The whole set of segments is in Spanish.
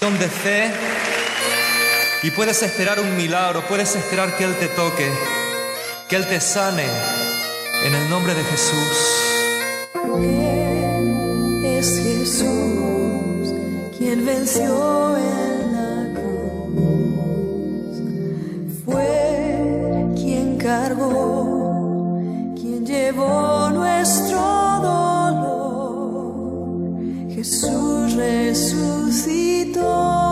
de fe y puedes esperar un milagro, puedes esperar que Él te toque, que Él te sane en el nombre de Jesús. Es Jesús quien venció en la cruz, fue quien cargó, quien llevó nuestro dolor. Jesús resucitó. 多。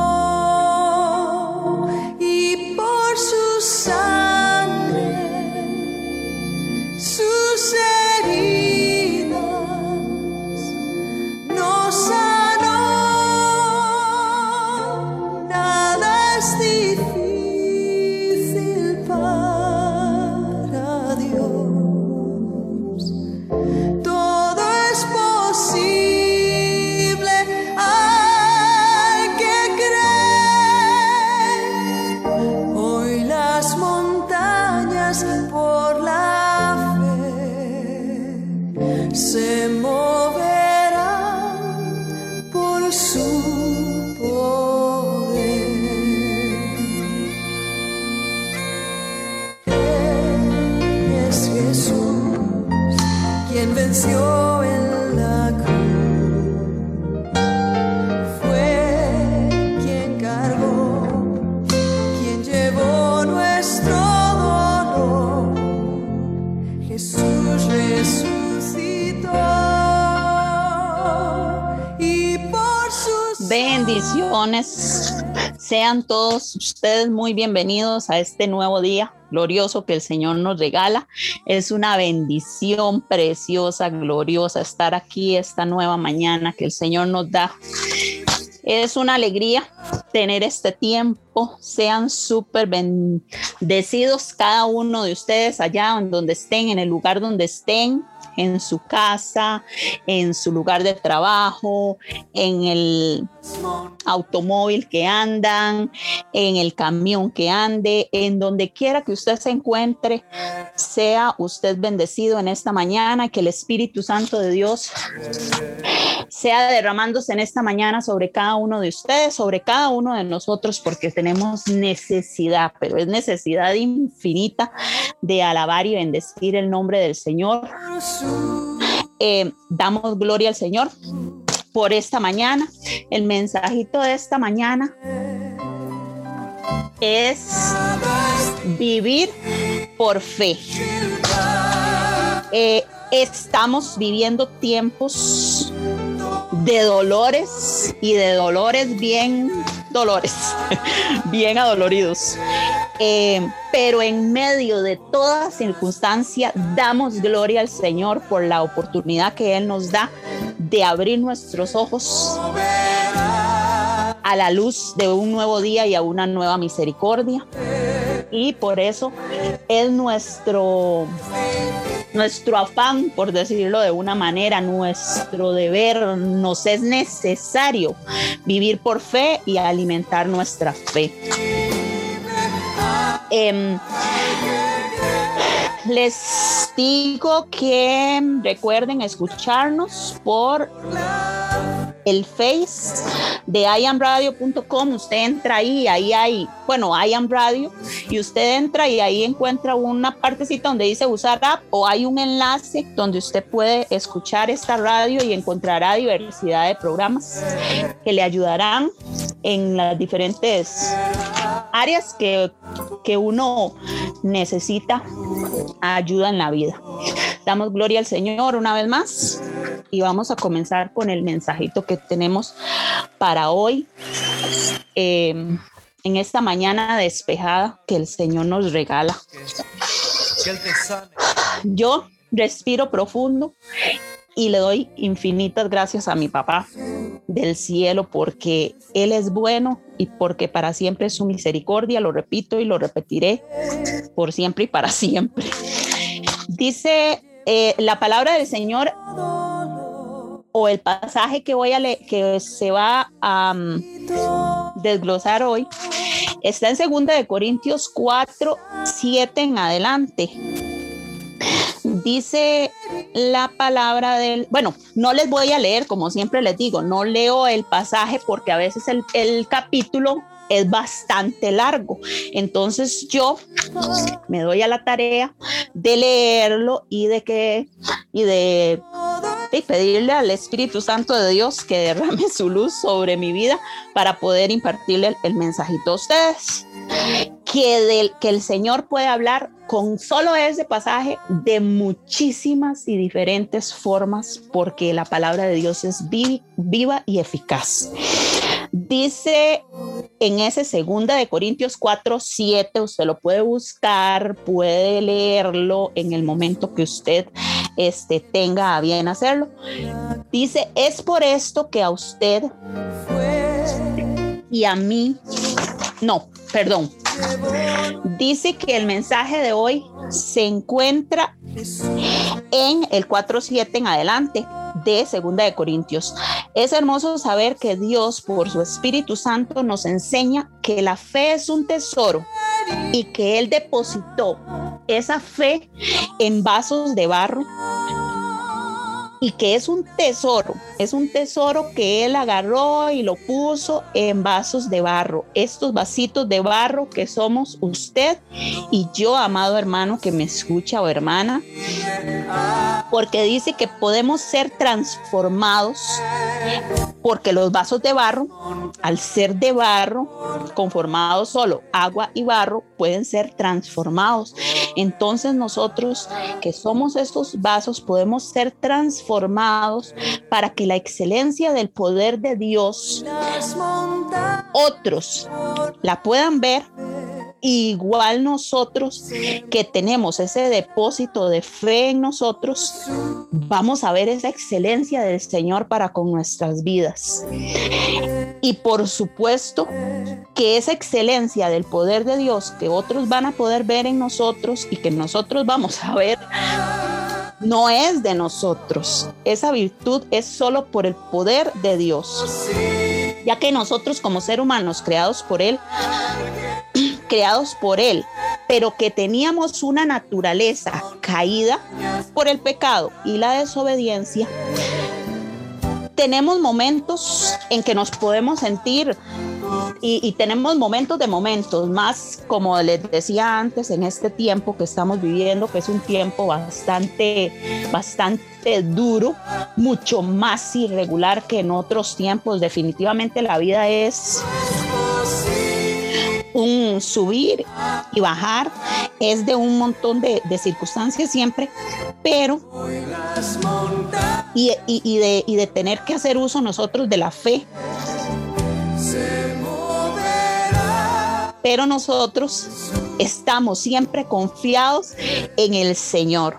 Pensemos. Sean todos ustedes muy bienvenidos a este nuevo día glorioso que el Señor nos regala. Es una bendición preciosa, gloriosa estar aquí esta nueva mañana que el Señor nos da. Es una alegría tener este tiempo. Sean súper bendecidos cada uno de ustedes allá donde estén, en el lugar donde estén en su casa, en su lugar de trabajo, en el automóvil que andan, en el camión que ande, en donde quiera que usted se encuentre, sea usted bendecido en esta mañana, que el Espíritu Santo de Dios sea derramándose en esta mañana sobre cada uno de ustedes, sobre cada uno de nosotros, porque tenemos necesidad, pero es necesidad infinita de alabar y bendecir el nombre del Señor. Eh, damos gloria al Señor por esta mañana. El mensajito de esta mañana es vivir por fe. Eh, estamos viviendo tiempos de dolores y de dolores bien dolores, bien adoloridos. Eh, pero en medio de toda circunstancia damos gloria al Señor por la oportunidad que Él nos da de abrir nuestros ojos a la luz de un nuevo día y a una nueva misericordia. Y por eso es nuestro nuestro afán, por decirlo de una manera, nuestro deber, nos es necesario vivir por fe y alimentar nuestra fe. Em, les digo que recuerden escucharnos por el face de iamradio.com. Usted entra ahí, ahí hay, bueno, IAM Radio, y usted entra y ahí encuentra una partecita donde dice usar app o hay un enlace donde usted puede escuchar esta radio y encontrará diversidad de programas que le ayudarán en las diferentes áreas que, que uno necesita ayuda en la vida. Damos gloria al Señor una vez más y vamos a comenzar con el mensajito que tenemos para hoy. Em, en esta mañana despejada que el Señor nos regala. Yo respiro profundo y le doy infinitas gracias a mi papá del cielo porque Él es bueno y porque para siempre es su misericordia, lo repito y lo repetiré por siempre y para siempre. Dice eh, la palabra del Señor o el pasaje que voy a leer, que se va a mm, desglosar hoy, está en 2 de Corintios 4, 7 en adelante. Dice la palabra del, bueno, no les voy a leer, como siempre les digo, no leo el pasaje porque a veces el, el capítulo es bastante largo. Entonces yo me doy a la tarea de leerlo y de que y de, pedirle al Espíritu Santo de Dios que derrame su luz sobre mi vida para poder impartirle el, el mensajito a ustedes. Que, del, que el Señor puede hablar con solo ese pasaje de muchísimas y diferentes formas porque la palabra de Dios es viva y eficaz. Dice en ese segunda de Corintios 4, 7, usted lo puede buscar, puede leerlo en el momento que usted este, tenga a bien hacerlo. Dice, es por esto que a usted y a mí, no, perdón, dice que el mensaje de hoy se encuentra en el 4.7 en adelante de Segunda de Corintios. Es hermoso saber que Dios por su Espíritu Santo nos enseña que la fe es un tesoro y que Él depositó esa fe en vasos de barro y que es un tesoro, es un tesoro que él agarró y lo puso en vasos de barro, estos vasitos de barro que somos usted y yo, amado hermano que me escucha o hermana, porque dice que podemos ser transformados, porque los vasos de barro, al ser de barro, conformados solo agua y barro, pueden ser transformados. Entonces nosotros que somos estos vasos podemos ser transformados para que la excelencia del poder de Dios otros la puedan ver igual nosotros que tenemos ese depósito de fe en nosotros, vamos a ver esa excelencia del Señor para con nuestras vidas. Y por supuesto que esa excelencia del poder de Dios que otros van a poder ver en nosotros y que nosotros vamos a ver, no es de nosotros. Esa virtud es solo por el poder de Dios. Ya que nosotros como seres humanos creados por Él, creados por Él, pero que teníamos una naturaleza caída por el pecado y la desobediencia, tenemos momentos en que nos podemos sentir y, tenemos momentos de momentos, más como les decía antes, en este tiempo que estamos viviendo, que es un tiempo bastante, bastante duro, mucho más irregular que en otros tiempos. Definitivamente la vida es un subir y bajar, es de un montón de, circunstancias siempre, pero y, de, y de tener que hacer uso nosotros de la fe. Pero nosotros estamos siempre confiados en el Señor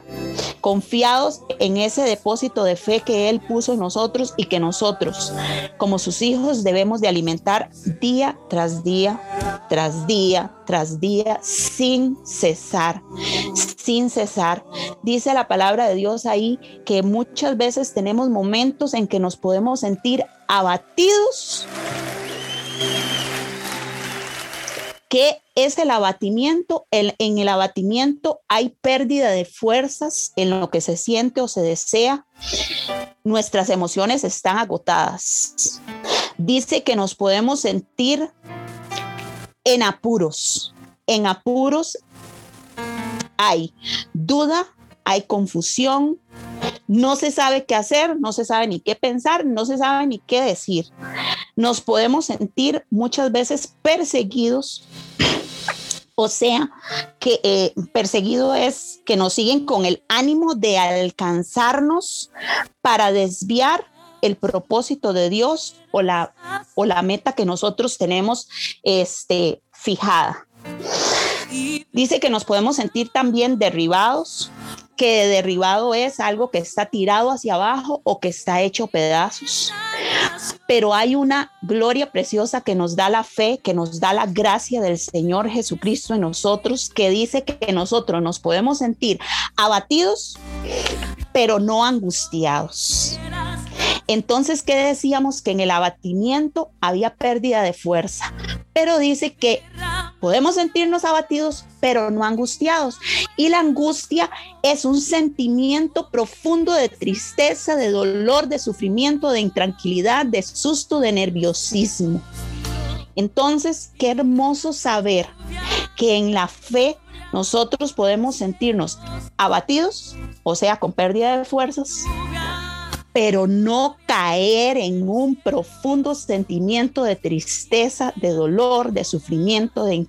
confiados en ese depósito de fe que Él puso en nosotros y que nosotros, como sus hijos, debemos de alimentar día tras día, tras día, tras día, sin cesar, sin cesar. Dice la palabra de Dios ahí que muchas veces tenemos momentos en que nos podemos sentir abatidos ¿Qué es el abatimiento? en el abatimiento hay pérdida de fuerzas en lo que se siente o se desea. Nuestras emociones están agotadas. Dice que nos podemos sentir en apuros. En apuros hay duda, hay confusión, no se sabe qué hacer, no se sabe ni qué pensar, no se sabe ni qué decir nos podemos sentir muchas veces perseguidos. O sea, que eh, perseguido es que nos siguen con el ánimo de alcanzarnos para desviar el propósito de Dios o la, o la meta que nosotros tenemos este, fijada. Dice que nos podemos sentir también derribados, que derribado es algo que está tirado hacia abajo o que está hecho pedazos. Pero hay una gloria preciosa que nos da la fe, que nos da la gracia del Señor Jesucristo en nosotros, que dice que nosotros nos podemos sentir abatidos, pero no angustiados. Entonces, ¿qué decíamos? Que en el abatimiento había pérdida de fuerza, pero dice que podemos sentirnos abatidos, pero no angustiados. Y la angustia es un sentimiento profundo de tristeza, de dolor, de sufrimiento, de intranquilidad, de susto, de nerviosismo. Entonces, qué hermoso saber que en la fe nosotros podemos sentirnos abatidos, o sea, con pérdida de fuerzas, pero no caer en un profundo sentimiento de tristeza, de dolor, de sufrimiento, de,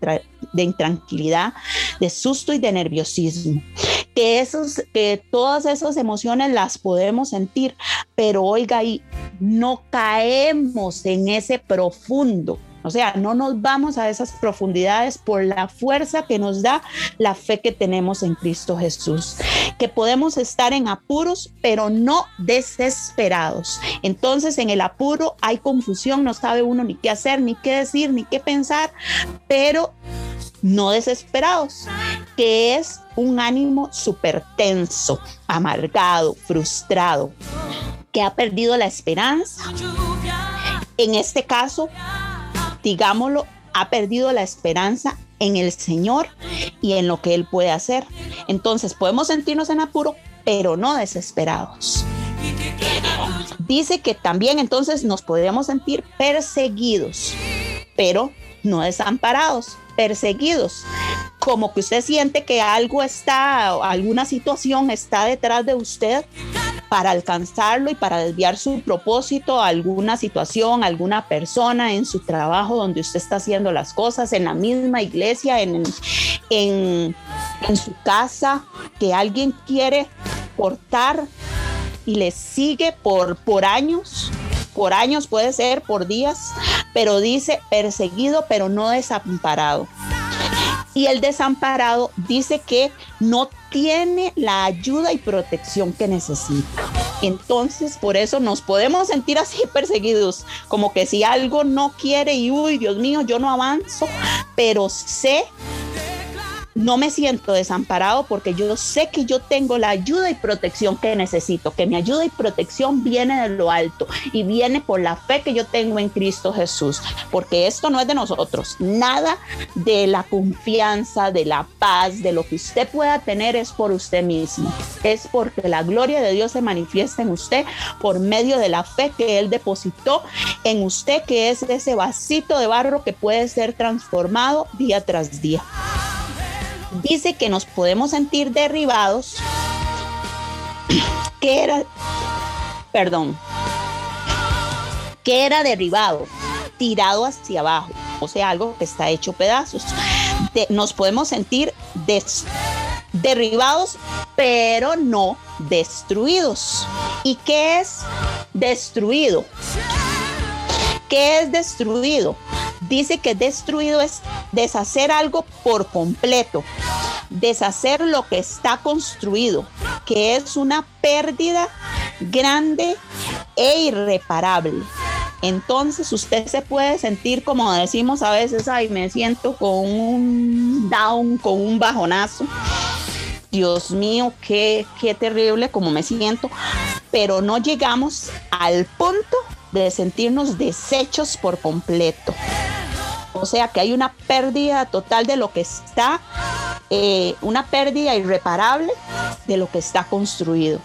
intranquilidad, de susto y de nerviosismo. Que, esos, que todas esas emociones las podemos sentir, pero oiga, y no caemos en ese profundo o sea, no nos vamos a esas profundidades por la fuerza que nos da la fe que tenemos en Cristo Jesús. Que podemos estar en apuros, pero no desesperados. Entonces en el apuro hay confusión, no sabe uno ni qué hacer, ni qué decir, ni qué pensar, pero no desesperados, que es un ánimo súper tenso, amargado, frustrado, que ha perdido la esperanza. En este caso, digámoslo, ha perdido la esperanza en el Señor y en lo que Él puede hacer. Entonces podemos sentirnos en apuro, pero no desesperados. Dice que también entonces nos podríamos sentir perseguidos, pero no desamparados, perseguidos. Como que usted siente que algo está, alguna situación está detrás de usted para alcanzarlo y para desviar su propósito a alguna situación, alguna persona en su trabajo donde usted está haciendo las cosas, en la misma iglesia, en, en, en su casa, que alguien quiere portar y le sigue por, por años por años, puede ser por días, pero dice perseguido, pero no desamparado. Y el desamparado dice que no tiene la ayuda y protección que necesita. Entonces, por eso nos podemos sentir así perseguidos, como que si algo no quiere y, uy, Dios mío, yo no avanzo, pero sé no me siento desamparado porque yo sé que yo tengo la ayuda y protección que necesito, que mi ayuda y protección viene de lo alto y viene por la fe que yo tengo en Cristo Jesús, porque esto no es de nosotros, nada de la confianza, de la paz, de lo que usted pueda tener es por usted mismo, es porque la gloria de Dios se manifiesta en usted por medio de la fe que Él depositó en usted, que es ese vasito de barro que puede ser transformado día tras día dice que nos podemos sentir derribados, que era, perdón, que era derribado, tirado hacia abajo, o sea, algo que está hecho pedazos. nos podemos sentir derribados, pero no destruidos. ¿Y qué es destruido? ¿Qué es destruido? Dice que destruido es deshacer algo por completo, deshacer lo que está construido, que es una pérdida grande e irreparable. Entonces usted se puede sentir como decimos a veces, ay, me siento con un down, con un bajonazo. Dios mío, qué, qué terrible como me siento, pero no llegamos al punto de sentirnos deshechos por completo. O sea que hay una pérdida total de lo que está, eh, una pérdida irreparable de lo que está construido.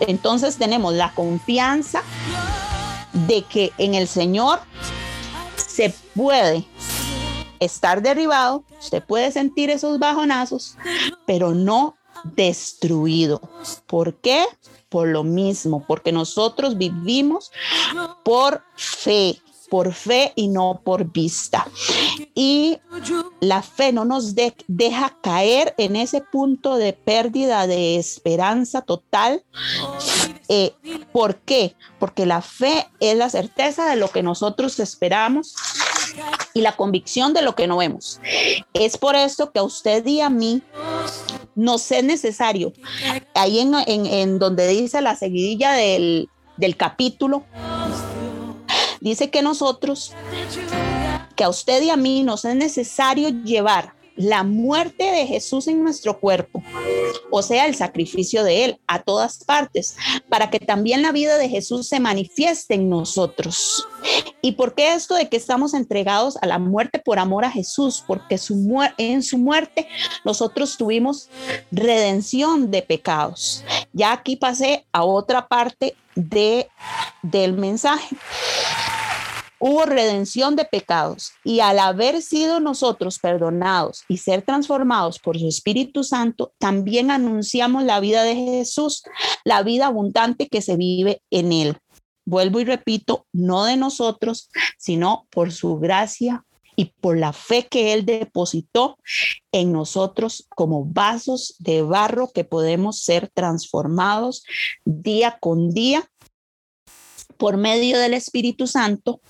Entonces tenemos la confianza de que en el Señor se puede estar derribado, usted puede sentir esos bajonazos, pero no destruido. ¿Por qué? Por lo mismo, porque nosotros vivimos por fe por fe y no por vista. Y la fe no nos deja caer en ese punto de pérdida de esperanza total. Eh, ¿Por qué? Porque la fe es la certeza de lo que nosotros esperamos y la convicción de lo que no vemos. Es por esto que a usted y a mí nos es necesario, ahí en, en, donde dice la seguidilla del, del capítulo, dice que nosotros, que a usted y a mí nos es necesario llevar la muerte de Jesús en nuestro cuerpo, o sea, el sacrificio de Él a todas partes, para que también la vida de Jesús se manifieste en nosotros. ¿Y por qué esto de que estamos entregados a la muerte por amor a Jesús? Porque su en su muerte nosotros tuvimos redención de pecados. Ya aquí pasé a otra parte de, del mensaje hubo redención de pecados y al haber sido nosotros perdonados y ser transformados por su Espíritu Santo, también anunciamos la vida de Jesús, la vida abundante que se vive en él. Vuelvo y repito, no de nosotros, sino por su gracia y por la fe que Él depositó en nosotros como vasos de barro que podemos ser transformados día con día por medio del Espíritu Santo,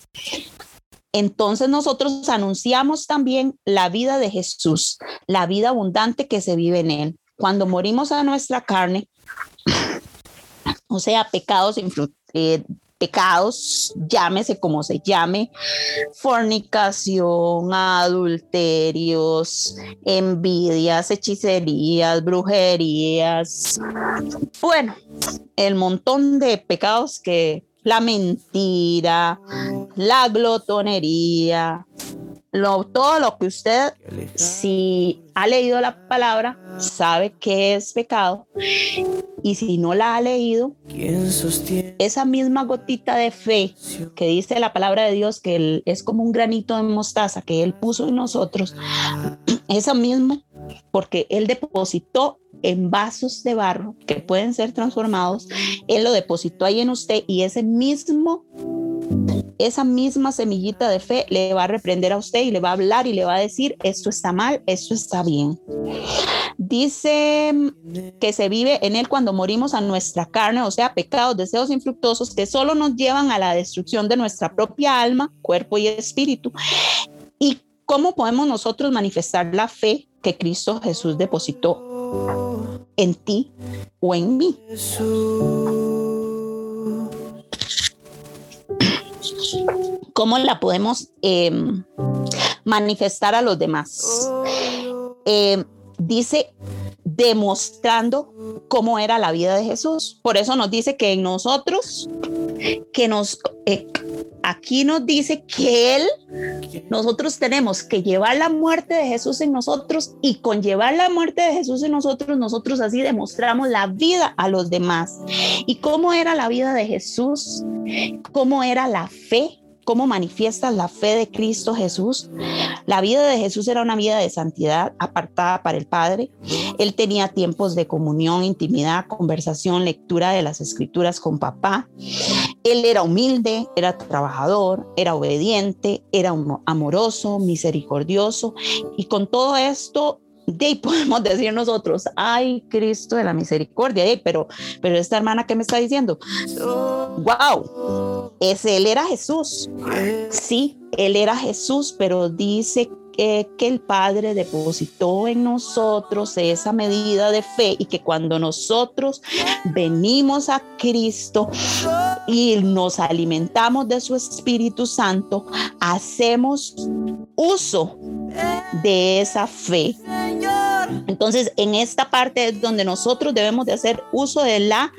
entonces nosotros anunciamos también la vida de Jesús, la vida abundante que se vive en Él. Cuando morimos a nuestra carne, o sea, pecados, eh, pecados, llámese como se llame, fornicación, adulterios, envidias, hechicerías, brujerías, bueno, el montón de pecados que la mentira, la glotonería, lo, todo lo que usted, si ha leído la palabra, sabe que es pecado. Y si no la ha leído, esa misma gotita de fe que dice la palabra de Dios, que es como un granito de mostaza que Él puso en nosotros, esa misma, porque Él depositó en vasos de barro que pueden ser transformados, Él lo depositó ahí en usted y ese mismo, esa misma semillita de fe le va a reprender a usted y le va a hablar y le va a decir, esto está mal, esto está bien. Dice que se vive en Él cuando morimos a nuestra carne, o sea, pecados, deseos infructuosos que solo nos llevan a la destrucción de nuestra propia alma, cuerpo y espíritu. ¿Y cómo podemos nosotros manifestar la fe que Cristo Jesús depositó en ti o en mí. ¿Cómo la podemos em, manifestar a los demás? Em, dice demostrando cómo era la vida de Jesús. Por eso nos dice que en nosotros, que nos, eh, aquí nos dice que Él, nosotros tenemos que llevar la muerte de Jesús en nosotros y con llevar la muerte de Jesús en nosotros, nosotros así demostramos la vida a los demás. ¿Y cómo era la vida de Jesús? ¿Cómo era la fe? cómo manifiestas la fe de Cristo Jesús. La vida de Jesús era una vida de santidad apartada para el Padre. Él tenía tiempos de comunión, intimidad, conversación, lectura de las escrituras con papá. Él era humilde, era trabajador, era obediente, era amoroso, misericordioso. Y con todo esto de ahí podemos decir nosotros, ay Cristo de la misericordia, pero, pero esta hermana que me está diciendo, wow, ese él era Jesús, sí, él era Jesús, pero dice que, que el Padre depositó en nosotros esa medida de fe y que cuando nosotros venimos a Cristo y nos alimentamos de su Espíritu Santo, hacemos uso de esa fe. Entonces, en esta parte es donde nosotros debemos de hacer uso de la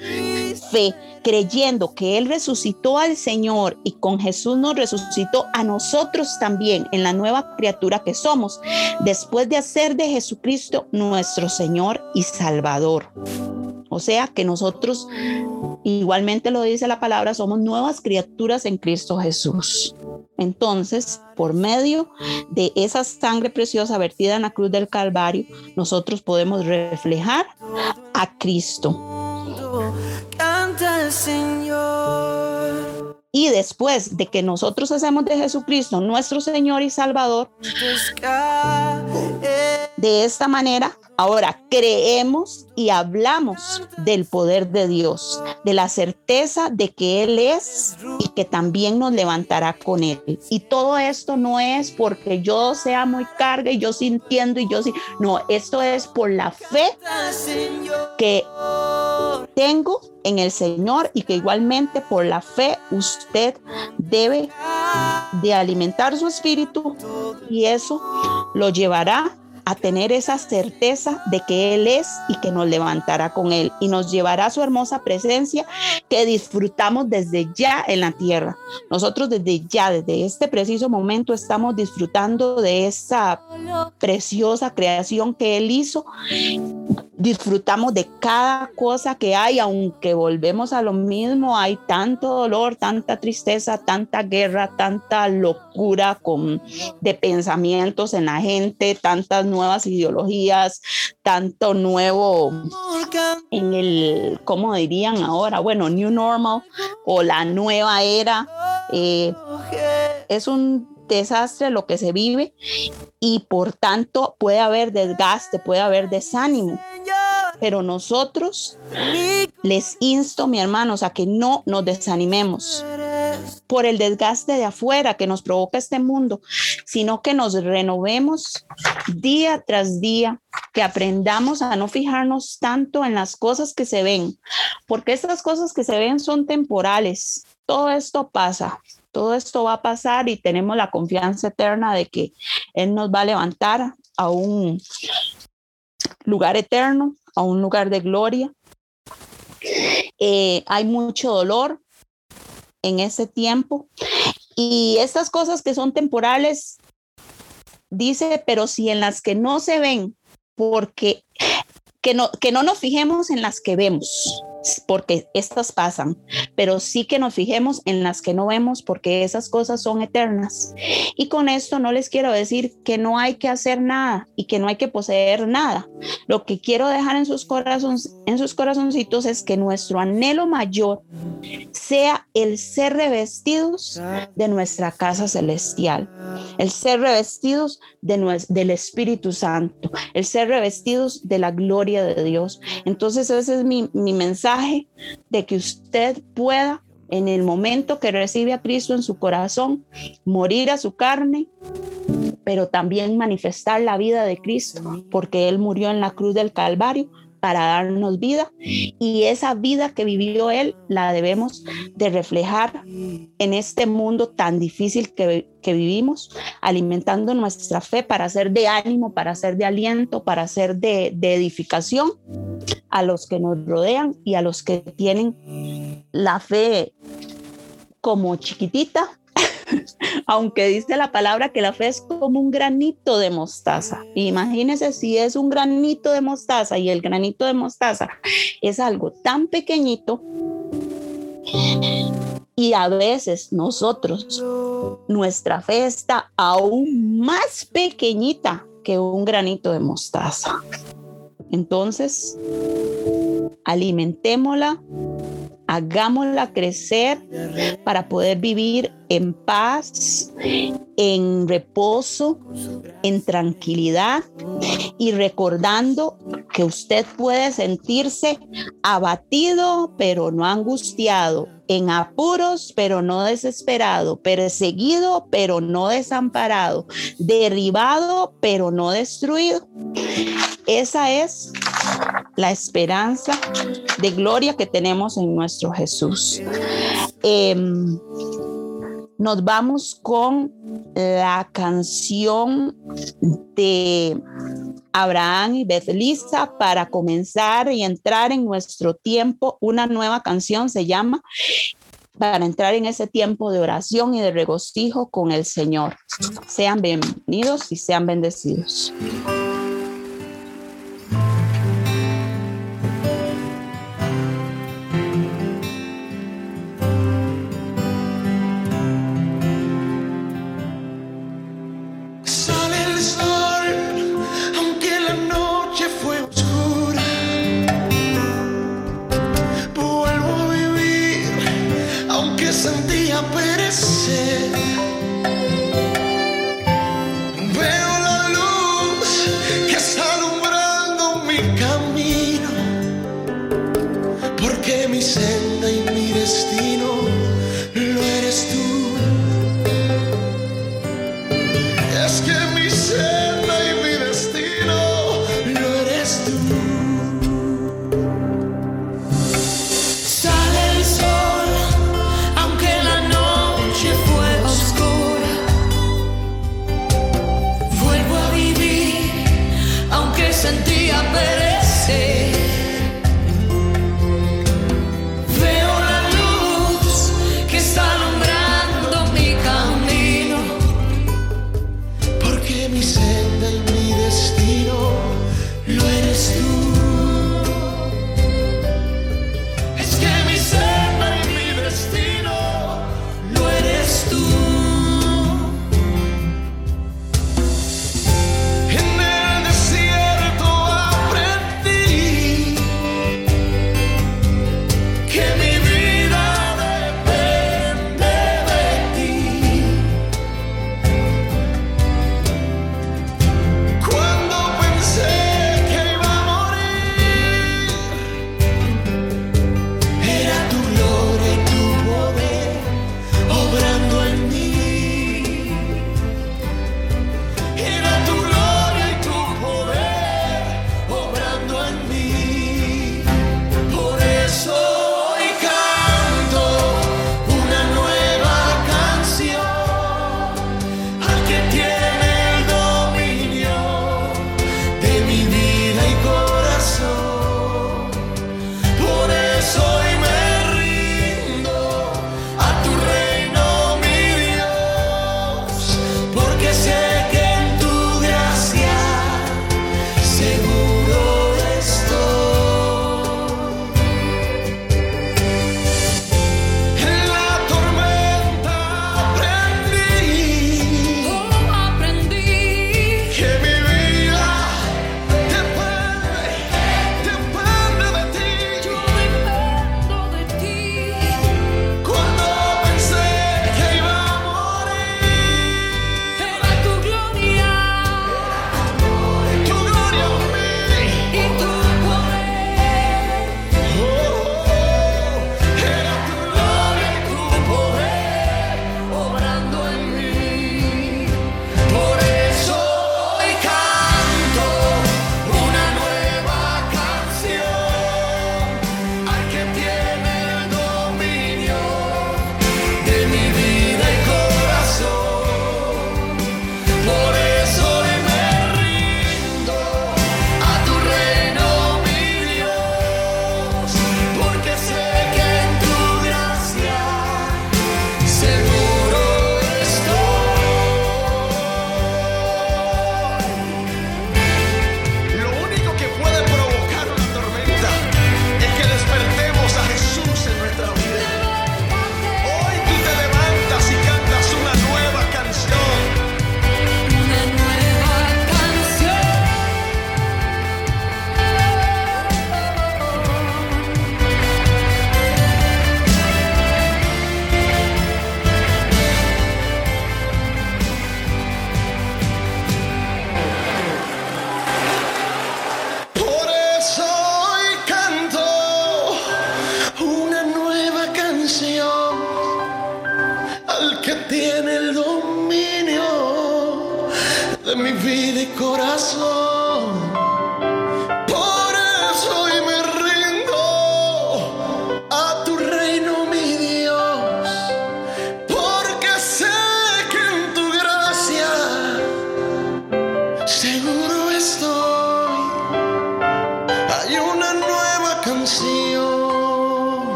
fe, creyendo que Él resucitó al Señor y con Jesús nos resucitó a nosotros también en la nueva criatura que somos, después de hacer de Jesucristo nuestro Señor y Salvador. O sea que nosotros, igualmente lo dice la palabra, somos nuevas criaturas en Cristo Jesús. Entonces, por medio de esa sangre preciosa vertida en la cruz del Calvario, nosotros podemos reflejar a Cristo. Canta Señor. Y después de que nosotros hacemos de Jesucristo nuestro Señor y Salvador, de esta manera Ahora, creemos y hablamos del poder de Dios, de la certeza de que Él es y que también nos levantará con Él. Y todo esto no es porque yo sea muy carga y yo sintiendo y yo sí. No, esto es por la fe que tengo en el Señor y que igualmente por la fe usted debe de alimentar su espíritu y eso lo llevará a tener esa certeza de que Él es y que nos levantará con Él y nos llevará a su hermosa presencia que disfrutamos desde ya en la tierra. Nosotros desde ya, desde este preciso momento, estamos disfrutando de esa preciosa creación que Él hizo. Disfrutamos de cada cosa que hay, aunque volvemos a lo mismo, hay tanto dolor, tanta tristeza, tanta guerra, tanta locura con, de pensamientos en la gente, tantas nuevas ideologías, tanto nuevo en el, ¿cómo dirían ahora? Bueno, New Normal o la nueva era. Eh, es un desastre lo que se vive y por tanto puede haber desgaste, puede haber desánimo. Pero nosotros les insto, mi hermanos, a que no nos desanimemos por el desgaste de afuera que nos provoca este mundo, sino que nos renovemos día tras día, que aprendamos a no fijarnos tanto en las cosas que se ven, porque estas cosas que se ven son temporales. Todo esto pasa, todo esto va a pasar y tenemos la confianza eterna de que Él nos va a levantar a un lugar eterno, a un lugar de gloria. Eh, hay mucho dolor, en ese tiempo. Y estas cosas que son temporales, dice, pero si en las que no se ven, porque que no, que no nos fijemos en las que vemos, porque estas pasan, pero sí que nos fijemos en las que no vemos porque esas cosas son eternas. Y con esto no les quiero decir que no hay que hacer nada y que no hay que poseer nada. Lo que quiero dejar en sus corazones, en sus corazoncitos es que nuestro anhelo mayor sea el ser revestidos de nuestra casa celestial, el ser revestidos de del Espíritu Santo, el ser revestidos de la gloria de Dios. Entonces ese es mi, mi mensaje de que usted pueda en el momento que recibe a Cristo en su corazón, morir a su carne, pero también manifestar la vida de Cristo, porque Él murió en la cruz del Calvario para darnos vida. Y esa vida que vivió Él la debemos de reflejar en este mundo tan difícil que, vivimos, alimentando nuestra fe para ser de ánimo, para ser de aliento, para ser de edificación a los que nos rodean y a los que tienen la fe como chiquitita aunque dice la palabra que la fe es como un granito de mostaza. Imagínense si es un granito de mostaza y el granito de mostaza es algo tan pequeñito y a veces nosotros, nuestra fe está aún más pequeñita que un granito de mostaza. Entonces, alimentémosla hagámosla crecer para poder vivir en paz, en reposo, en tranquilidad y recordando que usted puede sentirse abatido pero no angustiado, en apuros pero no desesperado, perseguido pero no desamparado, derribado pero no destruido. Esa es la esperanza de gloria que tenemos en nuestro Jesús. Em, nos vamos con la canción de Abraham y Bethelisa para comenzar y entrar en nuestro tiempo. Una nueva canción se llama para entrar en ese tiempo de oración y de regocijo con el Señor. Sean bienvenidos y sean bendecidos. aparecer.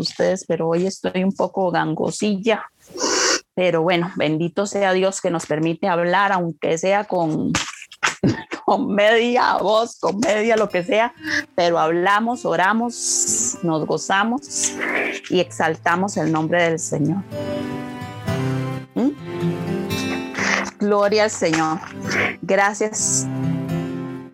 Ustedes, pero hoy estoy un poco gangosilla. Pero bueno, bendito sea Dios que nos permite hablar, aunque sea con, con media voz, con media lo que sea, pero hablamos, oramos, nos gozamos y exaltamos el nombre del Señor. ¿Mm? Gloria al Señor. Gracias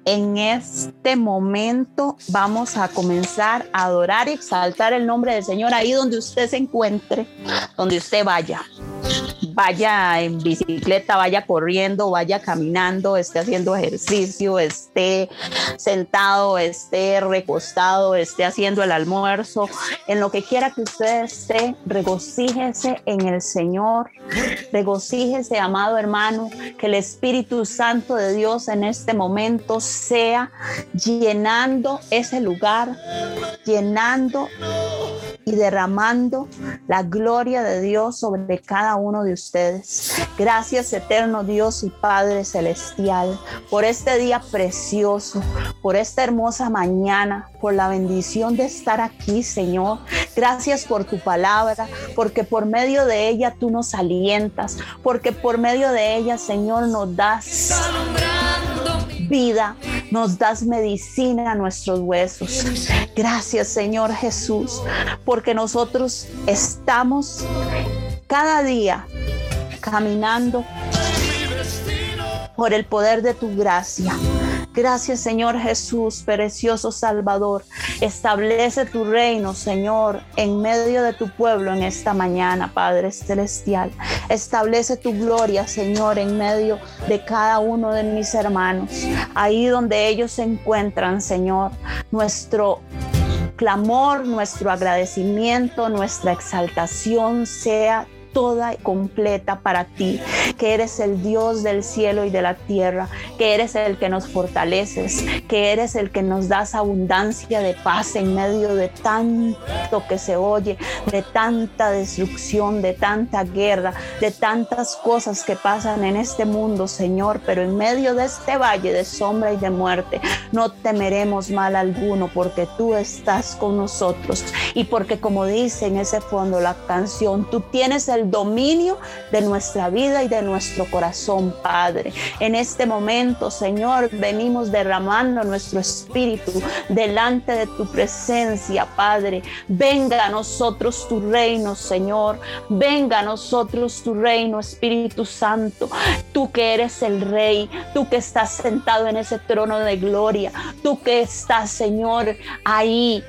en este momento vamos a comenzar a adorar y exaltar el nombre del Señor ahí donde usted se encuentre, donde usted vaya. Vaya en bicicleta, vaya corriendo, vaya caminando, esté haciendo ejercicio, esté sentado, esté recostado, esté haciendo el almuerzo, en lo que quiera que usted esté, regocíjese en el Señor, regocíjese, amado hermano, que el Espíritu Santo de Dios en este momento sea llenando ese lugar, llenando y derramando la gloria de Dios sobre cada uno de ustedes. Gracias eterno Dios y Padre Celestial por este día precioso, por esta hermosa mañana, por la bendición de estar aquí, Señor. Gracias por tu palabra, porque por medio de ella tú nos alientas, porque por medio de ella, Señor, nos das vida, nos das medicina a nuestros huesos. Gracias Señor Jesús, porque nosotros estamos cada día caminando por el poder de tu gracia. Gracias Señor Jesús, precioso Salvador. Establece tu reino, Señor, en medio de tu pueblo en esta mañana, Padre Celestial. Establece tu gloria, Señor, en medio de cada uno de mis hermanos. Ahí donde ellos se encuentran, Señor. Nuestro clamor, nuestro agradecimiento, nuestra exaltación sea toda y completa para ti, que eres el Dios del cielo y de la tierra, que eres el que nos fortaleces, que eres el que nos das abundancia de paz en medio de tanto que se oye, de tanta destrucción, de tanta guerra, de tantas cosas que pasan en este mundo, Señor, pero en medio de este valle de sombra y de muerte, no temeremos mal alguno porque tú estás con nosotros. Y porque como dice en ese fondo la canción, tú tienes el dominio de nuestra vida y de nuestro corazón, Padre. En este momento, Señor, venimos derramando nuestro espíritu delante de tu presencia, Padre. Venga a nosotros tu reino, Señor. Venga a nosotros tu reino, Espíritu Santo. Tú que eres el Rey, tú que estás sentado en ese trono de gloria, tú que estás, Señor, ahí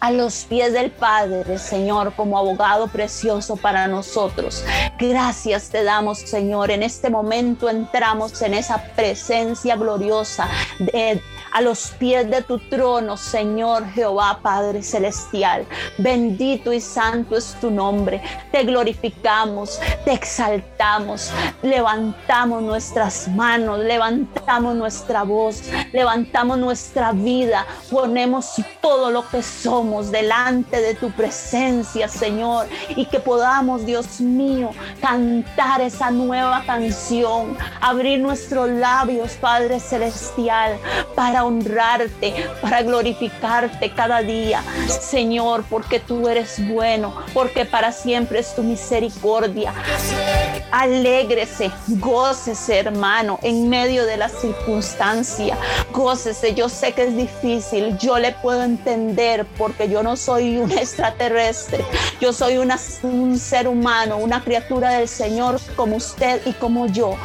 a los pies del Padre, Señor, como abogado precioso para nosotros. Gracias te damos, Señor. En este momento entramos en esa presencia gloriosa de, a los pies de tu trono, Señor Jehová, Padre Celestial. Bendito y santo es tu nombre. Te glorificamos, te exaltamos, levantamos nuestras manos, levantamos nuestra voz, levantamos nuestra vida, ponemos todo lo que somos delante de tu presencia, Señor, y que podamos, Dios mío, cantar esa nueva canción, abrir nuestros labios, Padre Celestial, para honrarte, para glorificarte cada día, Señor, porque tú eres bueno, porque para siempre es tu misericordia. Alégrese, gócese, hermano, en medio de la circunstancia. Gócese, yo sé que es difícil, yo le puedo entender porque yo no soy un extraterrestre, yo soy un ser humano, una criatura del Señor como usted y como yo.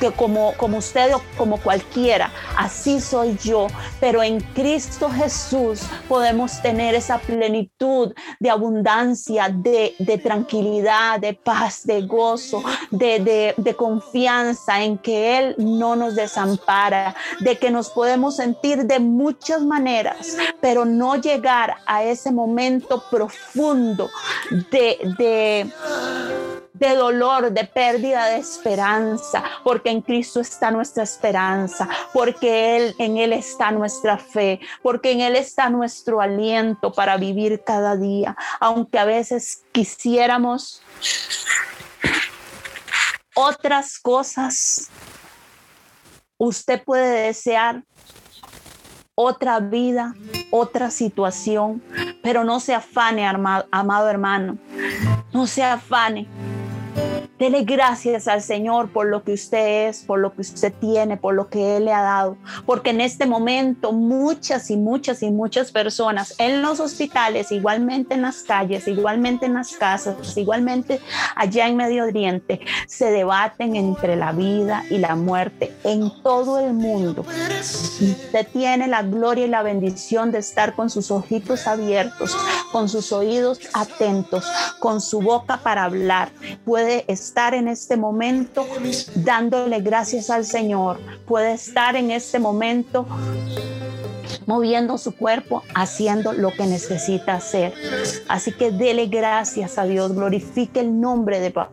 Que como, como usted o como cualquiera, así soy yo, pero en Cristo Jesús podemos tener esa plenitud de abundancia, de, de tranquilidad, de paz, de gozo, de, de, confianza en que Él no nos desampara, de que nos podemos sentir de muchas maneras, pero no llegar a ese momento profundo de, de de dolor, de pérdida de esperanza, porque en Cristo está nuestra esperanza, porque él, en Él está nuestra fe, porque en Él está nuestro aliento para vivir cada día, aunque a veces quisiéramos otras cosas. Usted puede desear otra vida, otra situación, pero no se afane, amado hermano, no se afane Dele gracias al Señor por lo que usted es, por lo que usted tiene, por lo que Él le ha dado. Porque en este momento muchas y muchas y muchas personas en los hospitales, igualmente en las calles, igualmente en las casas, igualmente allá en Medio Oriente, se debaten entre la vida y la muerte en todo el mundo. Usted tiene la gloria y la bendición de estar con sus ojitos abiertos, con sus oídos atentos, con su boca para hablar. Puede estar estar en este momento dándole gracias al Señor, puede estar en este momento moviendo su cuerpo, haciendo lo que necesita hacer. Así que dele gracias a Dios, glorifique el nombre de Papá.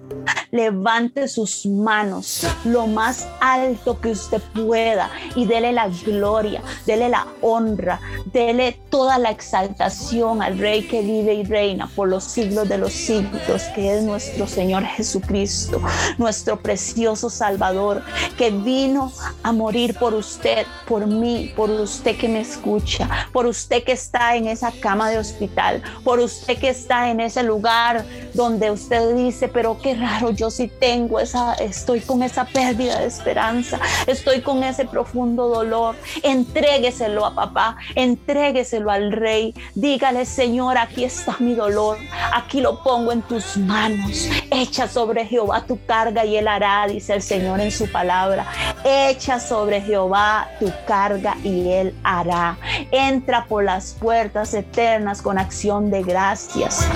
Levante sus manos lo más alto que usted pueda y dele la gloria, dele la honra, dele toda la exaltación al Rey que vive y reina por los siglos de los siglos, que es nuestro Señor Jesucristo, nuestro precioso Salvador, que vino a morir por usted, por mí, por usted que me escucha, por usted que está en esa cama de hospital, por usted que está en ese lugar donde usted dice, pero qué raro, yo sí tengo esa, estoy con esa pérdida de esperanza, estoy con ese profundo dolor. Entrégueselo a papá, entrégueselo al rey. Dígale, Señor, aquí está mi dolor, aquí lo pongo en tus manos. Echa sobre Jehová tu carga y él hará, dice el Señor en su palabra. Echa sobre Jehová tu carga y él hará. Entra por las puertas eternas con acción de gracias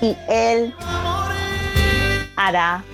y él hará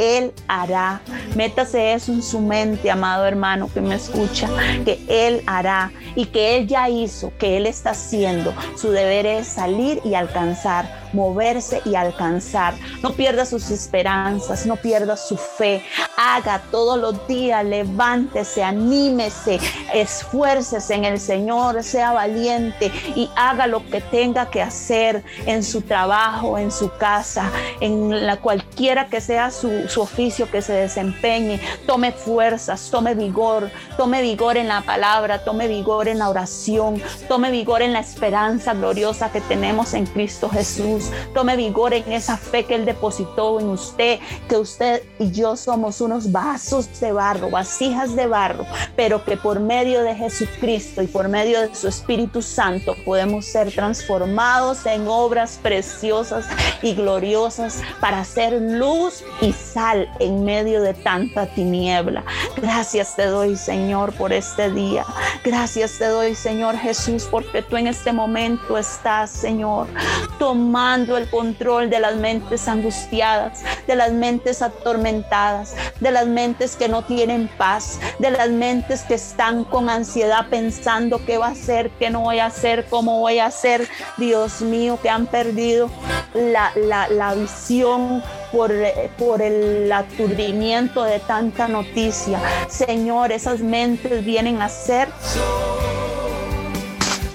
él hará. Métase eso en su mente, amado hermano que me escucha, que Él hará y que Él ya hizo, que Él está haciendo. Su deber es salir y alcanzar moverse y alcanzar. No pierda sus esperanzas, no pierda su fe. Haga todos los días, levántese, anímese, esfuércese en el Señor, sea valiente y haga lo que tenga que hacer en su trabajo, en su casa, en la cualquiera que sea su, su oficio que se desempeñe. Tome fuerzas, tome vigor, tome vigor en la palabra, tome vigor en la oración, tome vigor en la esperanza gloriosa que tenemos en Cristo Jesús. Tome vigor en esa fe que Él depositó en usted, que usted y yo somos unos vasos de barro, vasijas de barro, pero que por medio de Jesucristo y por medio de su Espíritu Santo podemos ser transformados en obras preciosas y gloriosas para hacer luz y sal en medio de tanta tiniebla. Gracias te doy, Señor, por este día. Gracias te doy, Señor Jesús, porque tú en este momento estás, Señor, tomando el control de las mentes angustiadas, de las mentes atormentadas, de las mentes que no tienen paz, de las mentes que están con ansiedad pensando qué va a hacer, qué no voy a hacer, cómo voy a hacer. Dios mío, que han perdido la, la, visión por, por, el aturdimiento de tanta noticia. Señor, esas mentes vienen a ser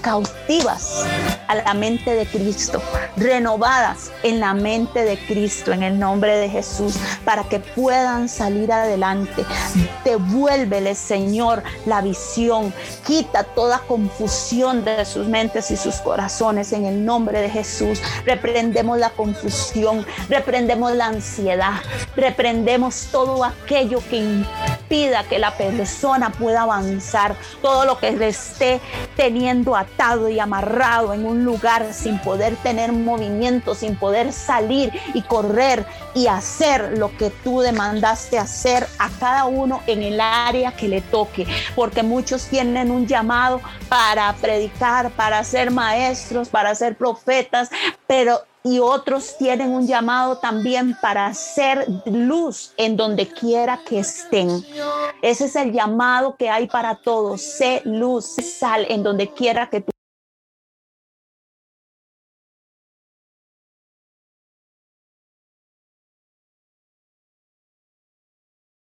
cautivas a la mente de Cristo, renovadas en la mente de Cristo, en el nombre de Jesús, para que puedan salir adelante. Devuélvele, Señor, la visión. Quita toda confusión de sus mentes y sus corazones en el nombre de Jesús. Reprendemos la confusión, reprendemos la ansiedad, reprendemos todo aquello que impida que la persona pueda avanzar, todo lo que le esté teniendo y amarrado en un lugar sin poder tener movimiento, sin poder salir y correr y hacer lo que tú demandaste hacer a cada uno en el área que le toque, porque muchos tienen un llamado para predicar, para ser maestros, para ser profetas, pero y otros tienen un llamado también para ser luz en donde quiera que estén. Ese es el llamado que hay para todos. Sé luz, sal en donde quiera que tú